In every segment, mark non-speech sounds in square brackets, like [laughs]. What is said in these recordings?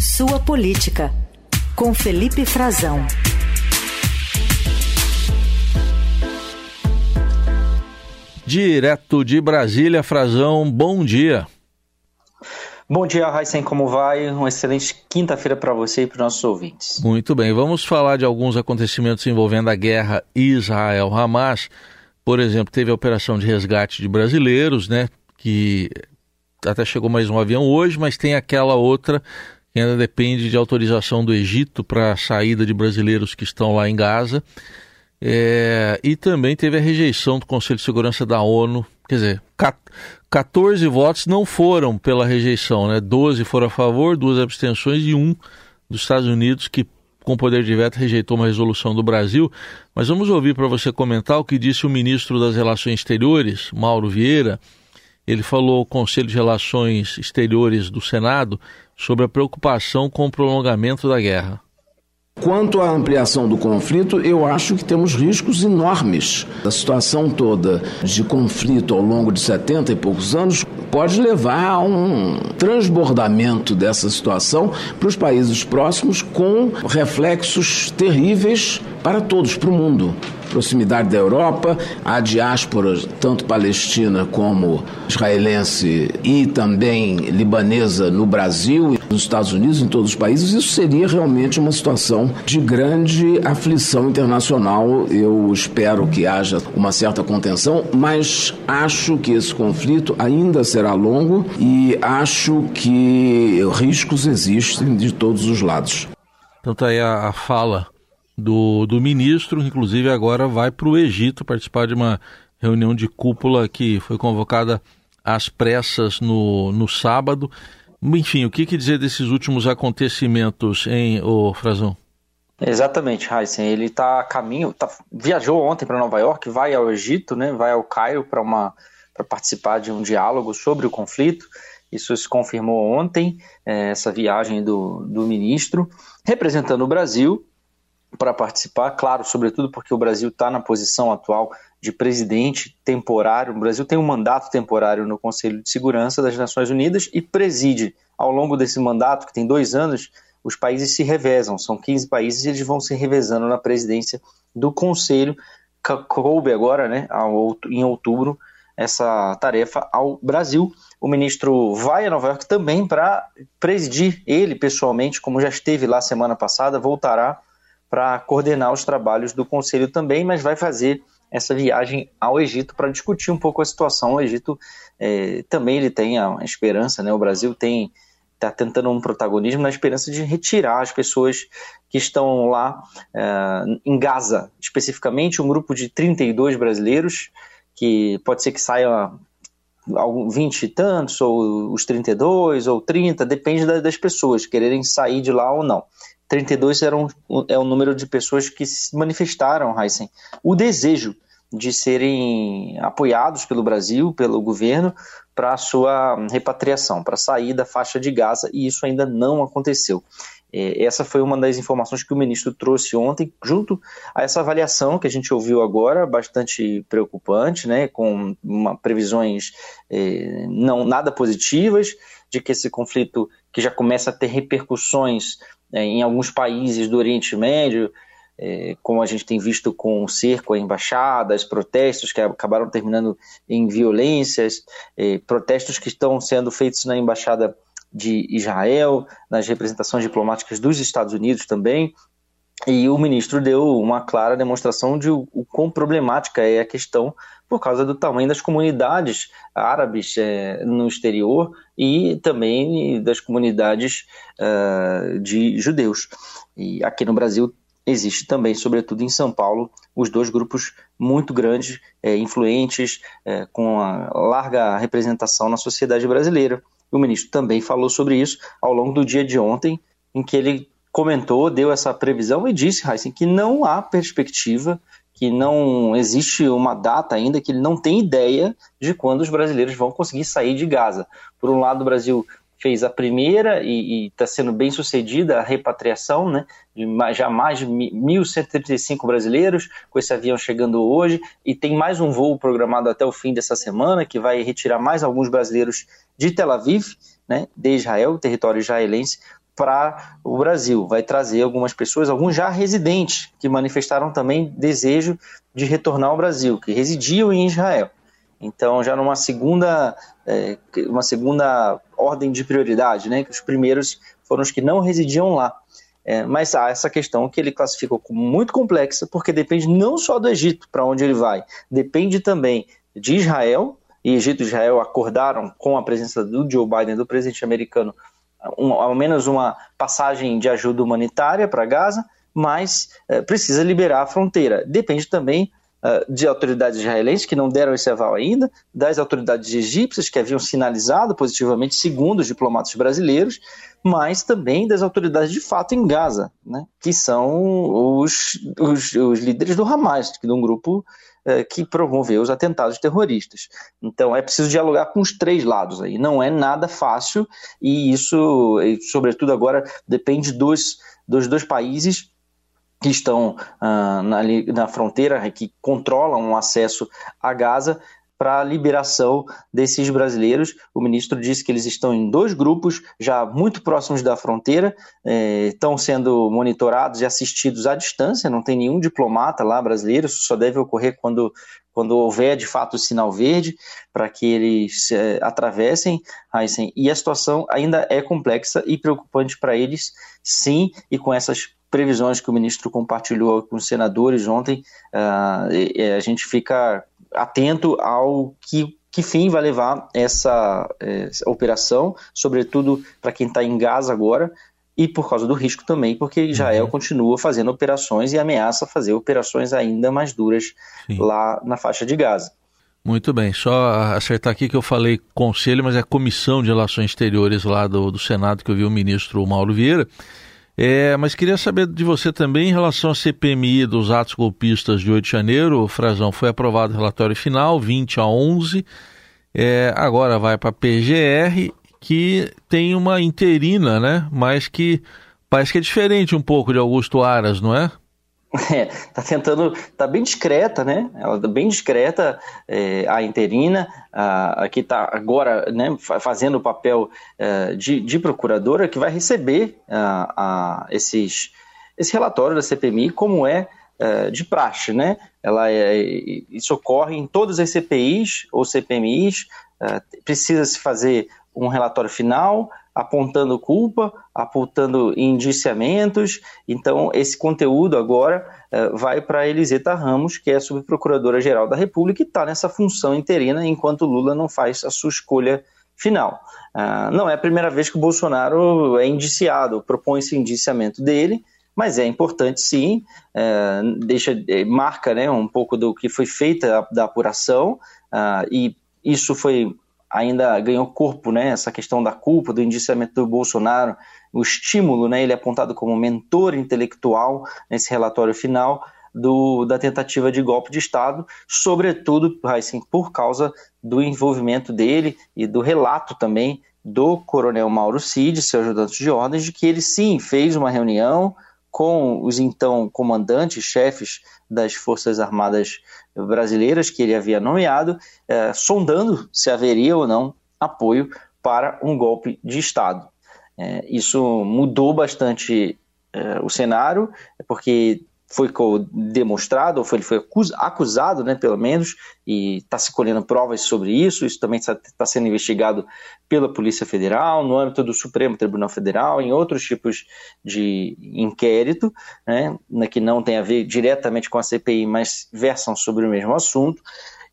Sua Política, com Felipe Frazão. Direto de Brasília, Frazão, bom dia. Bom dia, Raíssen, como vai? Uma excelente quinta-feira para você e para os nossos ouvintes. Muito bem, vamos falar de alguns acontecimentos envolvendo a guerra Israel-Hamas. Por exemplo, teve a operação de resgate de brasileiros, né? Que até chegou mais um avião hoje, mas tem aquela outra que ainda depende de autorização do Egito para a saída de brasileiros que estão lá em Gaza. É, e também teve a rejeição do Conselho de Segurança da ONU, quer dizer, 14 votos não foram pela rejeição, né? 12 foram a favor, duas abstenções e um dos Estados Unidos que com poder de veto rejeitou uma resolução do Brasil. Mas vamos ouvir para você comentar o que disse o ministro das Relações Exteriores, Mauro Vieira. Ele falou ao Conselho de Relações Exteriores do Senado sobre a preocupação com o prolongamento da guerra. Quanto à ampliação do conflito, eu acho que temos riscos enormes. A situação toda de conflito ao longo de 70 e poucos anos pode levar a um transbordamento dessa situação para os países próximos, com reflexos terríveis para todos, para o mundo proximidade da Europa, a diáspora, tanto palestina como israelense e também libanesa no Brasil, nos Estados Unidos, em todos os países, isso seria realmente uma situação de grande aflição internacional. Eu espero que haja uma certa contenção, mas acho que esse conflito ainda será longo e acho que riscos existem de todos os lados. Então tá aí a, a fala do, do ministro, inclusive agora vai para o Egito participar de uma reunião de cúpula que foi convocada às pressas no, no sábado. Enfim, o que, que dizer desses últimos acontecimentos, em o Frazão? Exatamente, Heisen. Ele está a caminho, tá, viajou ontem para Nova York, vai ao Egito, né, vai ao Cairo para uma para participar de um diálogo sobre o conflito. Isso se confirmou ontem, é, essa viagem do, do ministro, representando o Brasil, para participar, claro, sobretudo porque o Brasil está na posição atual de presidente temporário. O Brasil tem um mandato temporário no Conselho de Segurança das Nações Unidas e preside. Ao longo desse mandato, que tem dois anos, os países se revezam. São 15 países e eles vão se revezando na presidência do Conselho. Coube agora, né, em outubro, essa tarefa ao Brasil. O ministro vai a Nova York também para presidir, ele pessoalmente, como já esteve lá semana passada, voltará para coordenar os trabalhos do Conselho também, mas vai fazer essa viagem ao Egito para discutir um pouco a situação. O Egito é, também ele tem a esperança, né? O Brasil tem está tentando um protagonismo na esperança de retirar as pessoas que estão lá é, em Gaza, especificamente um grupo de 32 brasileiros, que pode ser que saia 20 e tantos, ou os 32, ou 30, depende das pessoas quererem sair de lá ou não. 32 eram, é o número de pessoas que se manifestaram, Heisen, o desejo de serem apoiados pelo Brasil, pelo governo, para sua repatriação, para sair da faixa de Gaza, e isso ainda não aconteceu. É, essa foi uma das informações que o ministro trouxe ontem, junto a essa avaliação que a gente ouviu agora, bastante preocupante, né, com uma, previsões é, não nada positivas de que esse conflito que já começa a ter repercussões em alguns países do Oriente Médio, é, como a gente tem visto com o cerco a embaixadas, protestos que acabaram terminando em violências, é, protestos que estão sendo feitos na embaixada de Israel, nas representações diplomáticas dos Estados Unidos também. E o ministro deu uma clara demonstração de o, quão problemática é a questão por causa do tamanho das comunidades árabes é, no exterior e também das comunidades uh, de judeus. E aqui no Brasil existe também, sobretudo em São Paulo, os dois grupos muito grandes, é, influentes, é, com larga representação na sociedade brasileira. O ministro também falou sobre isso ao longo do dia de ontem, em que ele comentou, deu essa previsão e disse, Heisen, que não há perspectiva que não existe uma data ainda, que ele não tem ideia de quando os brasileiros vão conseguir sair de Gaza. Por um lado, o Brasil fez a primeira e está sendo bem sucedida a repatriação, né, de já mais de 1.135 brasileiros, com esse avião chegando hoje, e tem mais um voo programado até o fim dessa semana, que vai retirar mais alguns brasileiros de Tel Aviv, né, de Israel, território israelense, para o Brasil. Vai trazer algumas pessoas, alguns já residentes, que manifestaram também desejo de retornar ao Brasil, que residiam em Israel. Então, já numa segunda, é, uma segunda ordem de prioridade, né, que os primeiros foram os que não residiam lá. É, mas há essa questão que ele classificou como muito complexa, porque depende não só do Egito, para onde ele vai, depende também de Israel, e Egito e Israel acordaram com a presença do Joe Biden, do presidente americano, um, ao menos uma passagem de ajuda humanitária para Gaza, mas é, precisa liberar a fronteira. Depende também uh, de autoridades israelenses que não deram esse aval ainda, das autoridades egípcias que haviam sinalizado positivamente, segundo os diplomatas brasileiros, mas também das autoridades de fato em Gaza, né, que são os, os, os líderes do Hamas, de um grupo que promoveu os atentados terroristas. Então é preciso dialogar com os três lados aí. Não é nada fácil e isso, sobretudo agora, depende dos, dos dois países que estão uh, na, na fronteira, que controlam o acesso a Gaza, para a liberação desses brasileiros. O ministro disse que eles estão em dois grupos, já muito próximos da fronteira, eh, estão sendo monitorados e assistidos à distância, não tem nenhum diplomata lá brasileiro, isso só deve ocorrer quando, quando houver de fato o sinal verde, para que eles eh, atravessem. Heisen. E a situação ainda é complexa e preocupante para eles, sim, e com essas previsões que o ministro compartilhou com os senadores ontem, uh, a gente fica atento ao que, que fim vai levar essa, essa operação, sobretudo para quem está em Gaza agora, e por causa do risco também, porque Israel uhum. continua fazendo operações e ameaça fazer operações ainda mais duras Sim. lá na faixa de Gaza. Muito bem, só acertar aqui que eu falei conselho, mas é comissão de relações exteriores lá do, do Senado que eu vi o ministro Mauro Vieira. É, mas queria saber de você também em relação à CPMI dos atos golpistas de 8 de janeiro. Frazão, foi aprovado o relatório final, 20 a 11. É, agora vai para a PGR, que tem uma interina, né? Mas que parece que é diferente um pouco de Augusto Aras, não é? [laughs] É, tá tentando, tá bem discreta, né? Ela tá bem discreta, é, a interina, a, a que tá agora, né, fazendo o papel é, de, de, procuradora, que vai receber a, a, esses, esse relatório da CPMI, como é, é de praxe, né? Ela é, isso ocorre em todas as CPIs ou CPMIs, é, precisa se fazer um relatório final, apontando culpa, apontando indiciamentos. Então, esse conteúdo agora uh, vai para Eliseta Ramos, que é a subprocuradora-geral da República, e está nessa função interina enquanto Lula não faz a sua escolha final. Uh, não é a primeira vez que o Bolsonaro é indiciado, propõe esse indiciamento dele, mas é importante sim, uh, deixa, marca né, um pouco do que foi feita da apuração, e isso foi ainda ganhou corpo, né, essa questão da culpa, do indiciamento do Bolsonaro, o estímulo, né, ele é apontado como mentor intelectual nesse relatório final do, da tentativa de golpe de Estado, sobretudo, assim, por causa do envolvimento dele e do relato também do coronel Mauro Cid, seu ajudante de ordens, de que ele sim fez uma reunião com os então comandantes, chefes das Forças Armadas brasileiras que ele havia nomeado, eh, sondando se haveria ou não apoio para um golpe de Estado. Eh, isso mudou bastante eh, o cenário, porque foi demonstrado, ou foi, ele foi acusado, né, pelo menos, e está se colhendo provas sobre isso. Isso também está tá sendo investigado pela Polícia Federal, no âmbito do Supremo Tribunal Federal, em outros tipos de inquérito, né, né que não tem a ver diretamente com a CPI, mas versam sobre o mesmo assunto,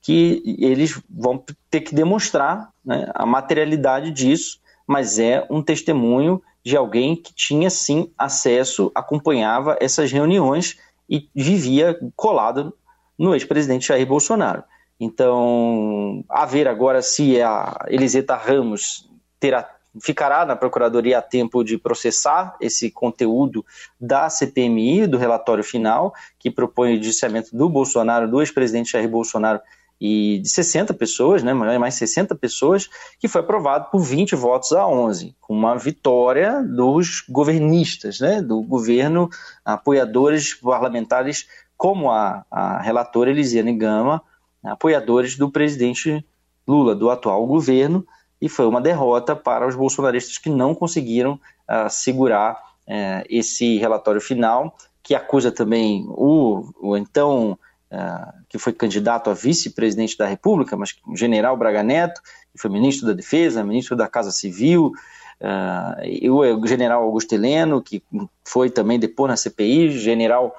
que eles vão ter que demonstrar né, a materialidade disso, mas é um testemunho de alguém que tinha sim acesso, acompanhava essas reuniões e vivia colado no ex-presidente Jair Bolsonaro. Então, a ver agora se a Eliseta Ramos terá, ficará na Procuradoria a tempo de processar esse conteúdo da CPMI, do relatório final, que propõe o indiciamento do Bolsonaro, do ex-presidente Jair Bolsonaro, e de 60 pessoas, né, mais 60 pessoas, que foi aprovado por 20 votos a 11, com uma vitória dos governistas, né, do governo, apoiadores parlamentares como a, a relatora Elisiane Gama, apoiadores do presidente Lula, do atual governo, e foi uma derrota para os bolsonaristas que não conseguiram uh, segurar uh, esse relatório final, que acusa também o, o então que foi candidato a vice-presidente da República, mas o general Braga Neto, que foi ministro da Defesa, ministro da Casa Civil, e o general Augusto Heleno, que foi também depois na CPI, general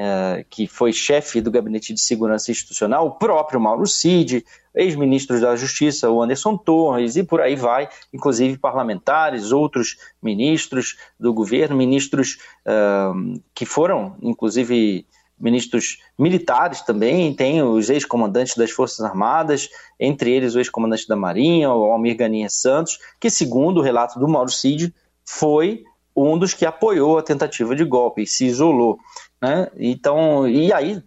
é, que foi chefe do Gabinete de Segurança Institucional, o próprio Mauro Cid, ex-ministros da Justiça, o Anderson Torres, e por aí vai, inclusive parlamentares, outros ministros do governo, ministros uh, que foram, inclusive, ministros militares também, tem os ex-comandantes das Forças Armadas, entre eles o ex-comandante da Marinha, o Almir Ganinha Santos, que, segundo o relato do Mauro Cid, foi um dos que apoiou a tentativa de golpe se isolou. Né? Então, e aí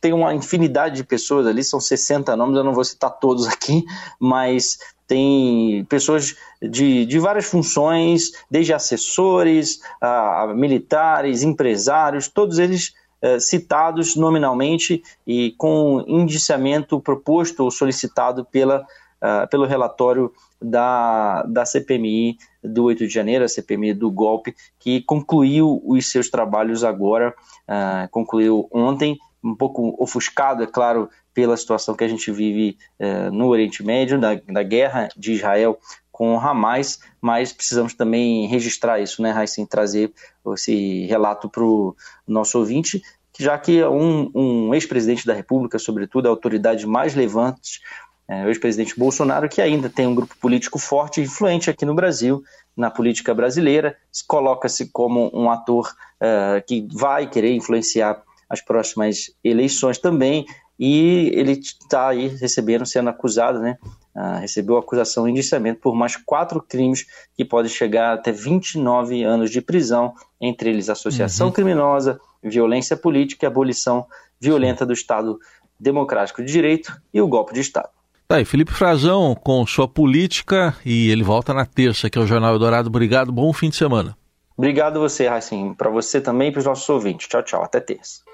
tem uma infinidade de pessoas ali, são 60 nomes, eu não vou citar todos aqui, mas tem pessoas de, de várias funções, desde assessores, a, a militares, empresários, todos eles citados nominalmente e com indiciamento proposto ou solicitado pela, uh, pelo relatório da, da CPMI do 8 de janeiro, a CPMI do golpe, que concluiu os seus trabalhos agora, uh, concluiu ontem, um pouco ofuscado, é claro, pela situação que a gente vive uh, no Oriente Médio, da, da guerra de Israel com o Hamas, mas precisamos também registrar isso, né, Raíssa, trazer esse relato para o nosso ouvinte, já que um, um ex-presidente da República, sobretudo a autoridade mais levante é, o ex-presidente Bolsonaro, que ainda tem um grupo político forte e influente aqui no Brasil, na política brasileira, coloca-se como um ator uh, que vai querer influenciar as próximas eleições também, e ele está aí recebendo, sendo acusado, né? Uh, recebeu acusação e indiciamento por mais quatro crimes que podem chegar até 29 anos de prisão, entre eles associação uhum. criminosa, violência política e abolição violenta do Estado Democrático de Direito e o golpe de Estado. Tá aí, Felipe Frazão com sua política e ele volta na terça, que é o Jornal Eldorado. Obrigado, bom fim de semana. Obrigado você, Racim. Para você também e para os nossos ouvintes. Tchau, tchau. Até terça.